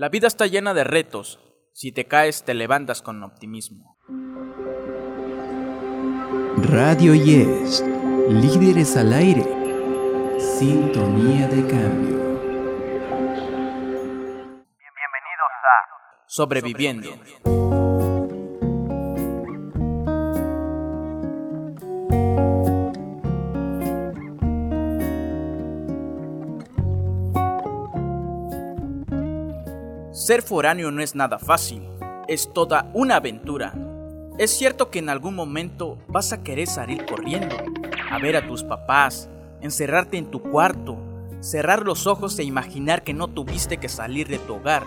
La vida está llena de retos. Si te caes, te levantas con optimismo. Radio Yes, líderes al aire. Sintonía de cambio. Bienvenidos a Sobreviviendo. Ser foráneo no es nada fácil, es toda una aventura. Es cierto que en algún momento vas a querer salir corriendo, a ver a tus papás, encerrarte en tu cuarto, cerrar los ojos e imaginar que no tuviste que salir de tu hogar.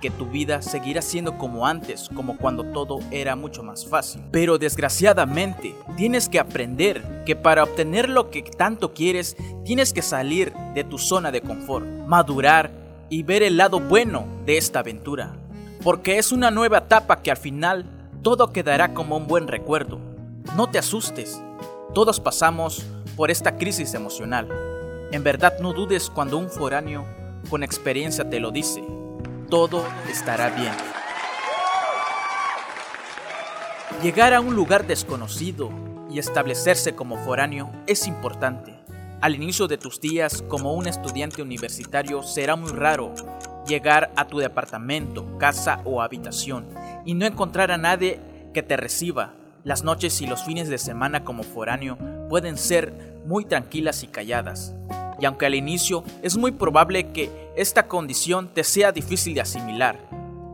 Que tu vida seguirá siendo como antes, como cuando todo era mucho más fácil. Pero desgraciadamente, tienes que aprender que para obtener lo que tanto quieres, tienes que salir de tu zona de confort, madurar y ver el lado bueno de esta aventura. Porque es una nueva etapa que al final todo quedará como un buen recuerdo. No te asustes, todos pasamos por esta crisis emocional. En verdad no dudes cuando un foráneo con experiencia te lo dice. Todo estará bien. Llegar a un lugar desconocido y establecerse como foráneo es importante. Al inicio de tus días como un estudiante universitario será muy raro llegar a tu departamento, casa o habitación y no encontrar a nadie que te reciba las noches y los fines de semana como foráneo pueden ser muy tranquilas y calladas. Y aunque al inicio es muy probable que esta condición te sea difícil de asimilar,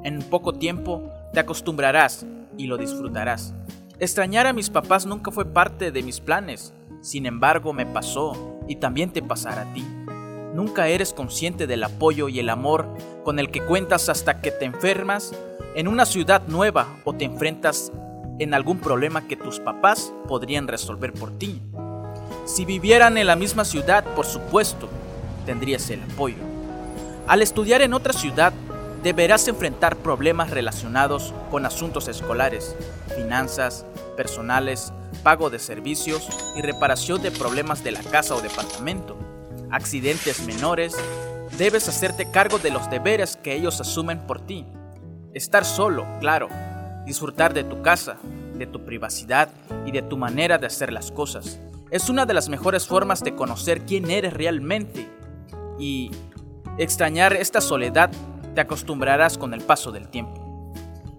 en poco tiempo te acostumbrarás y lo disfrutarás. Extrañar a mis papás nunca fue parte de mis planes, sin embargo me pasó y también te pasará a ti. Nunca eres consciente del apoyo y el amor con el que cuentas hasta que te enfermas en una ciudad nueva o te enfrentas en algún problema que tus papás podrían resolver por ti. Si vivieran en la misma ciudad, por supuesto, tendrías el apoyo. Al estudiar en otra ciudad, deberás enfrentar problemas relacionados con asuntos escolares, finanzas, personales, pago de servicios y reparación de problemas de la casa o departamento, accidentes menores, debes hacerte cargo de los deberes que ellos asumen por ti. Estar solo, claro, disfrutar de tu casa, de tu privacidad y de tu manera de hacer las cosas. Es una de las mejores formas de conocer quién eres realmente y extrañar esta soledad te acostumbrarás con el paso del tiempo.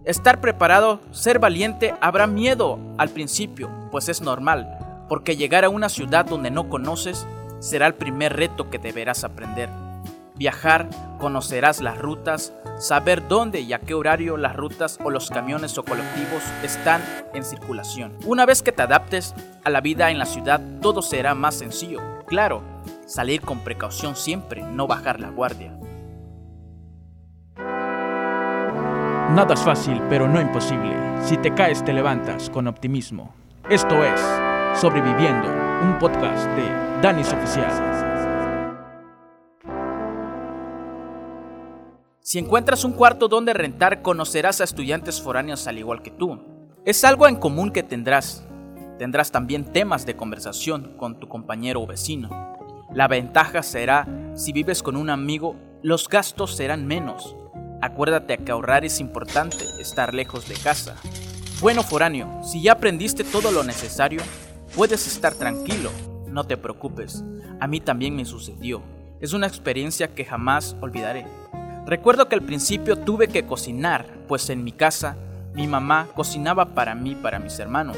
Estar preparado, ser valiente, habrá miedo al principio, pues es normal, porque llegar a una ciudad donde no conoces será el primer reto que deberás aprender. Viajar, conocerás las rutas, saber dónde y a qué horario las rutas o los camiones o colectivos están en circulación. Una vez que te adaptes a la vida en la ciudad, todo será más sencillo. Claro, salir con precaución siempre, no bajar la guardia. Nada es fácil, pero no imposible. Si te caes, te levantas con optimismo. Esto es Sobreviviendo, un podcast de Danis Oficial. Si encuentras un cuarto donde rentar, conocerás a estudiantes foráneos al igual que tú. Es algo en común que tendrás. Tendrás también temas de conversación con tu compañero o vecino. La ventaja será, si vives con un amigo, los gastos serán menos. Acuérdate que ahorrar es importante, estar lejos de casa. Bueno foráneo, si ya aprendiste todo lo necesario, puedes estar tranquilo, no te preocupes. A mí también me sucedió. Es una experiencia que jamás olvidaré. Recuerdo que al principio tuve que cocinar, pues en mi casa mi mamá cocinaba para mí y para mis hermanos.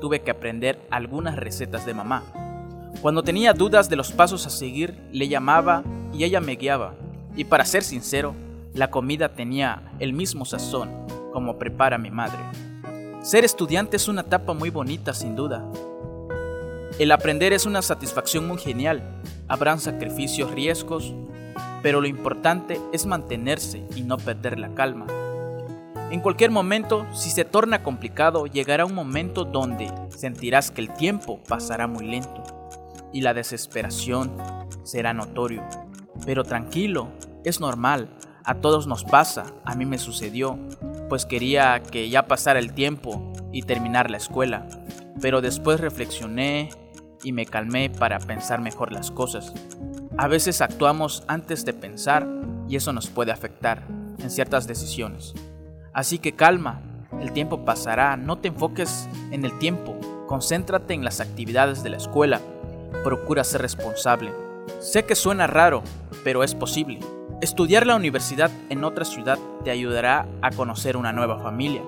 Tuve que aprender algunas recetas de mamá. Cuando tenía dudas de los pasos a seguir, le llamaba y ella me guiaba. Y para ser sincero, la comida tenía el mismo sazón como prepara mi madre. Ser estudiante es una etapa muy bonita sin duda. El aprender es una satisfacción muy genial. Habrán sacrificios, riesgos, pero lo importante es mantenerse y no perder la calma. En cualquier momento, si se torna complicado, llegará un momento donde sentirás que el tiempo pasará muy lento y la desesperación será notorio. Pero tranquilo, es normal, a todos nos pasa, a mí me sucedió, pues quería que ya pasara el tiempo y terminar la escuela, pero después reflexioné y me calmé para pensar mejor las cosas. A veces actuamos antes de pensar y eso nos puede afectar en ciertas decisiones. Así que calma, el tiempo pasará, no te enfoques en el tiempo, concéntrate en las actividades de la escuela, procura ser responsable. Sé que suena raro, pero es posible. Estudiar la universidad en otra ciudad te ayudará a conocer una nueva familia.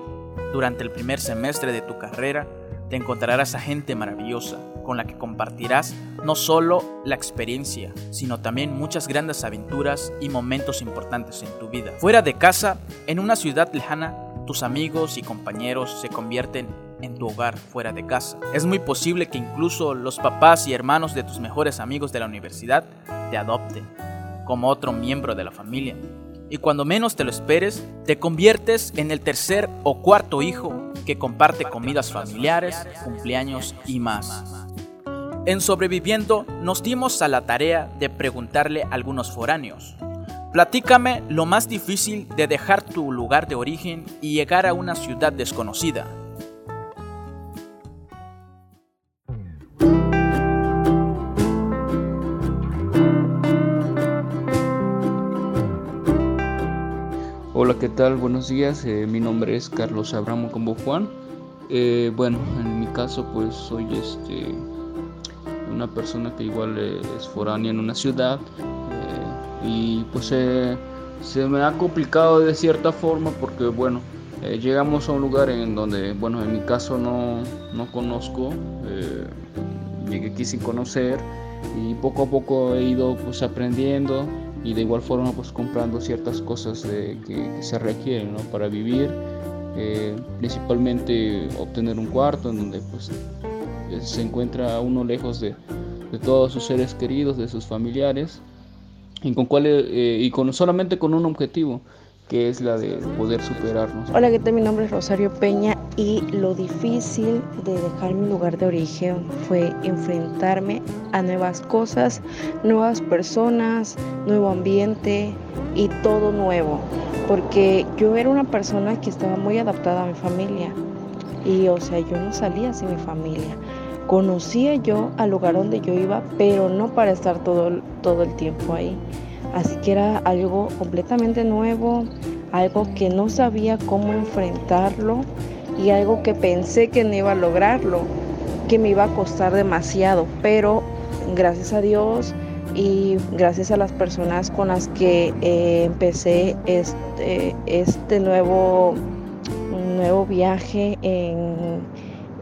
Durante el primer semestre de tu carrera, te encontrarás a gente maravillosa con la que compartirás no solo la experiencia, sino también muchas grandes aventuras y momentos importantes en tu vida. Fuera de casa, en una ciudad lejana, tus amigos y compañeros se convierten en tu hogar fuera de casa. Es muy posible que incluso los papás y hermanos de tus mejores amigos de la universidad te adopten como otro miembro de la familia. Y cuando menos te lo esperes, te conviertes en el tercer o cuarto hijo que comparte comidas familiares, cumpleaños y más. En Sobreviviendo nos dimos a la tarea de preguntarle a algunos foráneos. Platícame lo más difícil de dejar tu lugar de origen y llegar a una ciudad desconocida. ¿Qué tal? Buenos días. Eh, mi nombre es Carlos Abramo Combo Juan. Eh, bueno, en mi caso, pues soy este una persona que igual es foránea en una ciudad eh, y pues se me ha complicado de cierta forma porque bueno, llegamos a un lugar en donde, bueno, en mi caso no, no conozco, llegué aquí sin conocer y poco a poco he ido pues aprendiendo y de igual forma pues comprando ciertas cosas que, se requieren para vivir eh, principalmente obtener un cuarto en donde pues eh, se encuentra uno lejos de, todos sus seres queridos de sus familiares y con cuál eh, y con solamente con un objetivo que es la de poder superarnos. Hola, ¿qué tal? Mi nombre es Rosario Peña y lo difícil de dejar mi lugar de origen fue enfrentarme a nuevas cosas, nuevas personas, nuevo ambiente y todo nuevo, porque yo era una persona que estaba muy adaptada a mi familia y o sea, yo no salía sin mi familia. Conocía yo al lugar donde yo iba, pero no para estar todo, todo el tiempo ahí. Así que era algo completamente nuevo, algo que no sabía cómo enfrentarlo y algo que pensé que no iba a lograrlo, que me iba a costar demasiado, pero gracias a Dios y gracias a las personas con las que eh, empecé este, este nuevo, nuevo viaje en,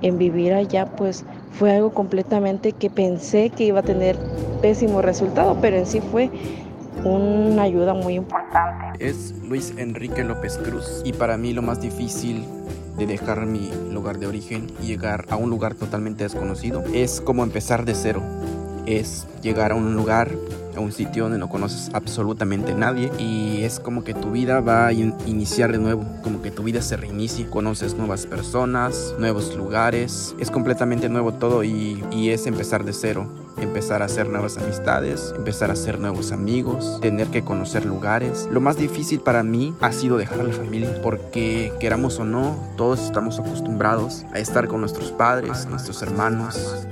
en vivir allá, pues fue algo completamente que pensé que iba a tener pésimo resultado, pero en sí fue una ayuda muy importante. Es Luis Enrique López Cruz y para mí lo más difícil de dejar mi lugar de origen y llegar a un lugar totalmente desconocido es como empezar de cero. Es llegar a un lugar a un sitio donde no conoces absolutamente nadie y es como que tu vida va a iniciar de nuevo, como que tu vida se reinicia, conoces nuevas personas, nuevos lugares, es completamente nuevo todo y es empezar de cero empezar a hacer nuevas amistades, empezar a hacer nuevos amigos, tener que conocer lugares. Lo más difícil para mí ha sido dejar la familia, porque queramos o no, todos estamos acostumbrados a estar con nuestros padres, nuestros hermanos.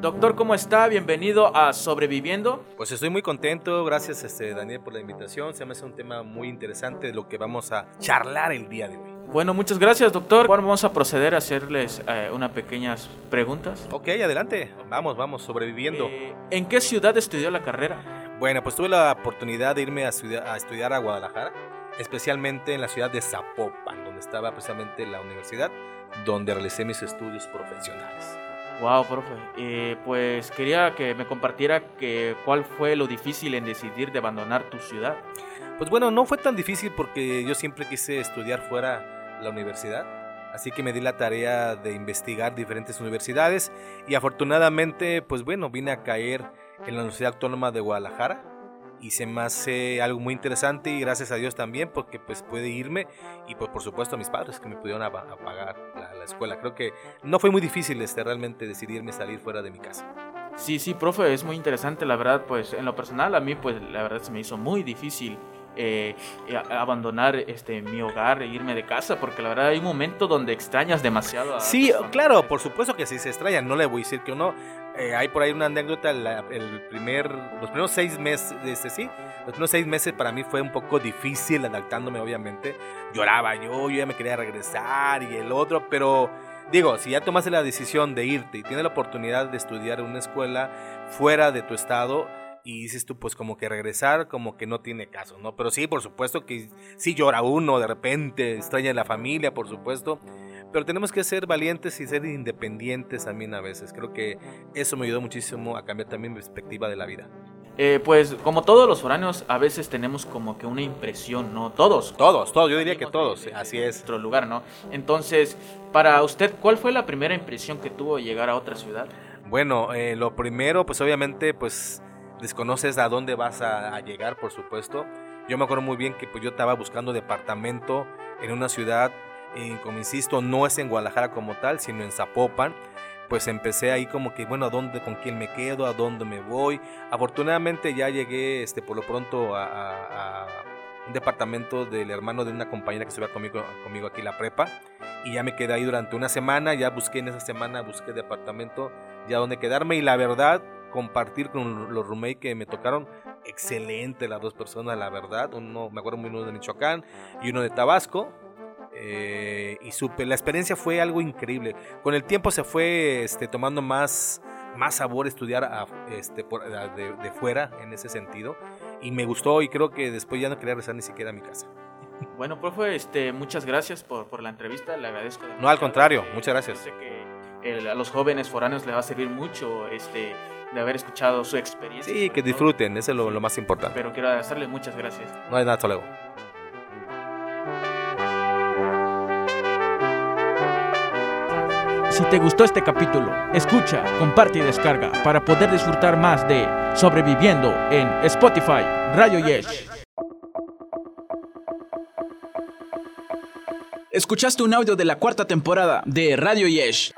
Doctor, ¿cómo está? Bienvenido a Sobreviviendo. Pues estoy muy contento, gracias este, Daniel por la invitación. Se me hace un tema muy interesante de lo que vamos a charlar el día de hoy. Bueno, muchas gracias, doctor. Bueno, vamos a proceder a hacerles eh, unas pequeñas preguntas. Ok, adelante. Vamos, vamos, sobreviviendo. Eh, ¿En qué ciudad estudió la carrera? Bueno, pues tuve la oportunidad de irme a, a estudiar a Guadalajara, especialmente en la ciudad de Zapopan, donde estaba precisamente la universidad, donde realicé mis estudios profesionales. Wow, profe. Eh, pues quería que me compartiera que, cuál fue lo difícil en decidir de abandonar tu ciudad. Pues bueno, no fue tan difícil porque yo siempre quise estudiar fuera la universidad Así que me di la tarea de investigar diferentes universidades y afortunadamente, pues bueno, vine a caer en la Universidad Autónoma de Guadalajara y se me hace algo muy interesante y gracias a Dios también porque pues puede irme y pues por supuesto a mis padres que me pudieron a, pagar la, escuela. Creo que no fue muy difícil este, realmente decidirme salir fuera de mi casa. Sí, sí, profe, es muy interesante, la verdad, pues en lo personal a mí pues la verdad se me hizo muy difícil eh, abandonar este mi hogar e irme de casa porque la verdad hay un momento donde extrañas demasiado a sí claro por supuesto que sí se extrañan no le voy a decir que uno eh, hay por ahí una anécdota, el primer, los primeros seis meses, este, sí, los primeros seis meses para mí fue un poco difícil adaptándome, obviamente. Lloraba yo, yo ya me quería regresar y el otro, pero digo, si ya tomaste la decisión de irte y tienes la oportunidad de estudiar en una escuela fuera de tu estado, y dices tú, pues como que regresar, como que no tiene caso, ¿no? Pero sí, por supuesto que sí llora uno de repente, extraña a la familia, por supuesto, pero tenemos que ser valientes y ser independientes también a veces. Creo que eso me ayudó muchísimo a cambiar también mi perspectiva de la vida. Eh, pues como todos los foráneos, a veces tenemos como que una impresión, ¿no? Todos. Todos, todos, yo diría que todos, así es. Otro lugar, ¿no? Entonces, para usted, ¿cuál fue la primera impresión que tuvo llegar a otra ciudad? Bueno, eh, lo primero, pues obviamente, pues desconoces a dónde vas a, llegar, por supuesto. Yo me acuerdo muy bien que pues, yo estaba buscando departamento en una ciudad y como insisto, no es en Guadalajara como tal, sino en Zapopan, pues empecé ahí como que, bueno, ¿a dónde, con quién me quedo? ¿A dónde me voy? Afortunadamente ya llegué, este, por lo pronto a, un departamento del hermano de una compañera que estuvo conmigo, conmigo aquí la prepa y ya me quedé ahí durante una semana, ya busqué en esa semana, busqué departamento ya donde quedarme y la verdad compartir con los roommates que me tocaron excelente las dos personas la verdad uno me acuerdo muy uno de Michoacán y uno de Tabasco eh, y supe, la experiencia fue algo increíble. Con el tiempo se fue este, tomando más, más sabor estudiar este, de, fuera en ese sentido. Y me gustó y creo que después ya no quería regresar ni siquiera a mi casa. Bueno, profe, este, muchas gracias por, por la entrevista, le agradezco. No, al contrario, muchas gracias. Sé que a los jóvenes foráneos les va a servir mucho este, de haber escuchado su experiencia. Sí, que disfruten, eso es lo, lo, más importante. Pero quiero agradecerle muchas gracias. No hay nada, hasta luego. Si te gustó este capítulo, escucha, comparte y descarga para poder disfrutar más de Sobreviviendo en Spotify, Radio Yes. Escuchaste un audio de la cuarta temporada de Radio Yesh.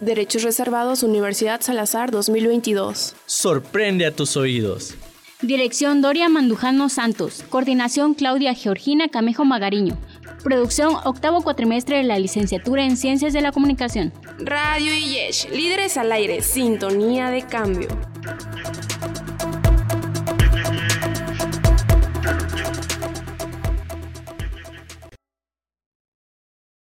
Derechos reservados Universidad Salazar 2022. Sorprende a tus oídos. Dirección Doria Mandujano Santos. Coordinación Claudia Georgina Camejo Magariño. Producción octavo cuatrimestre de la licenciatura en Ciencias de la Comunicación. Radio Yesh, líderes al aire, sintonía de cambio.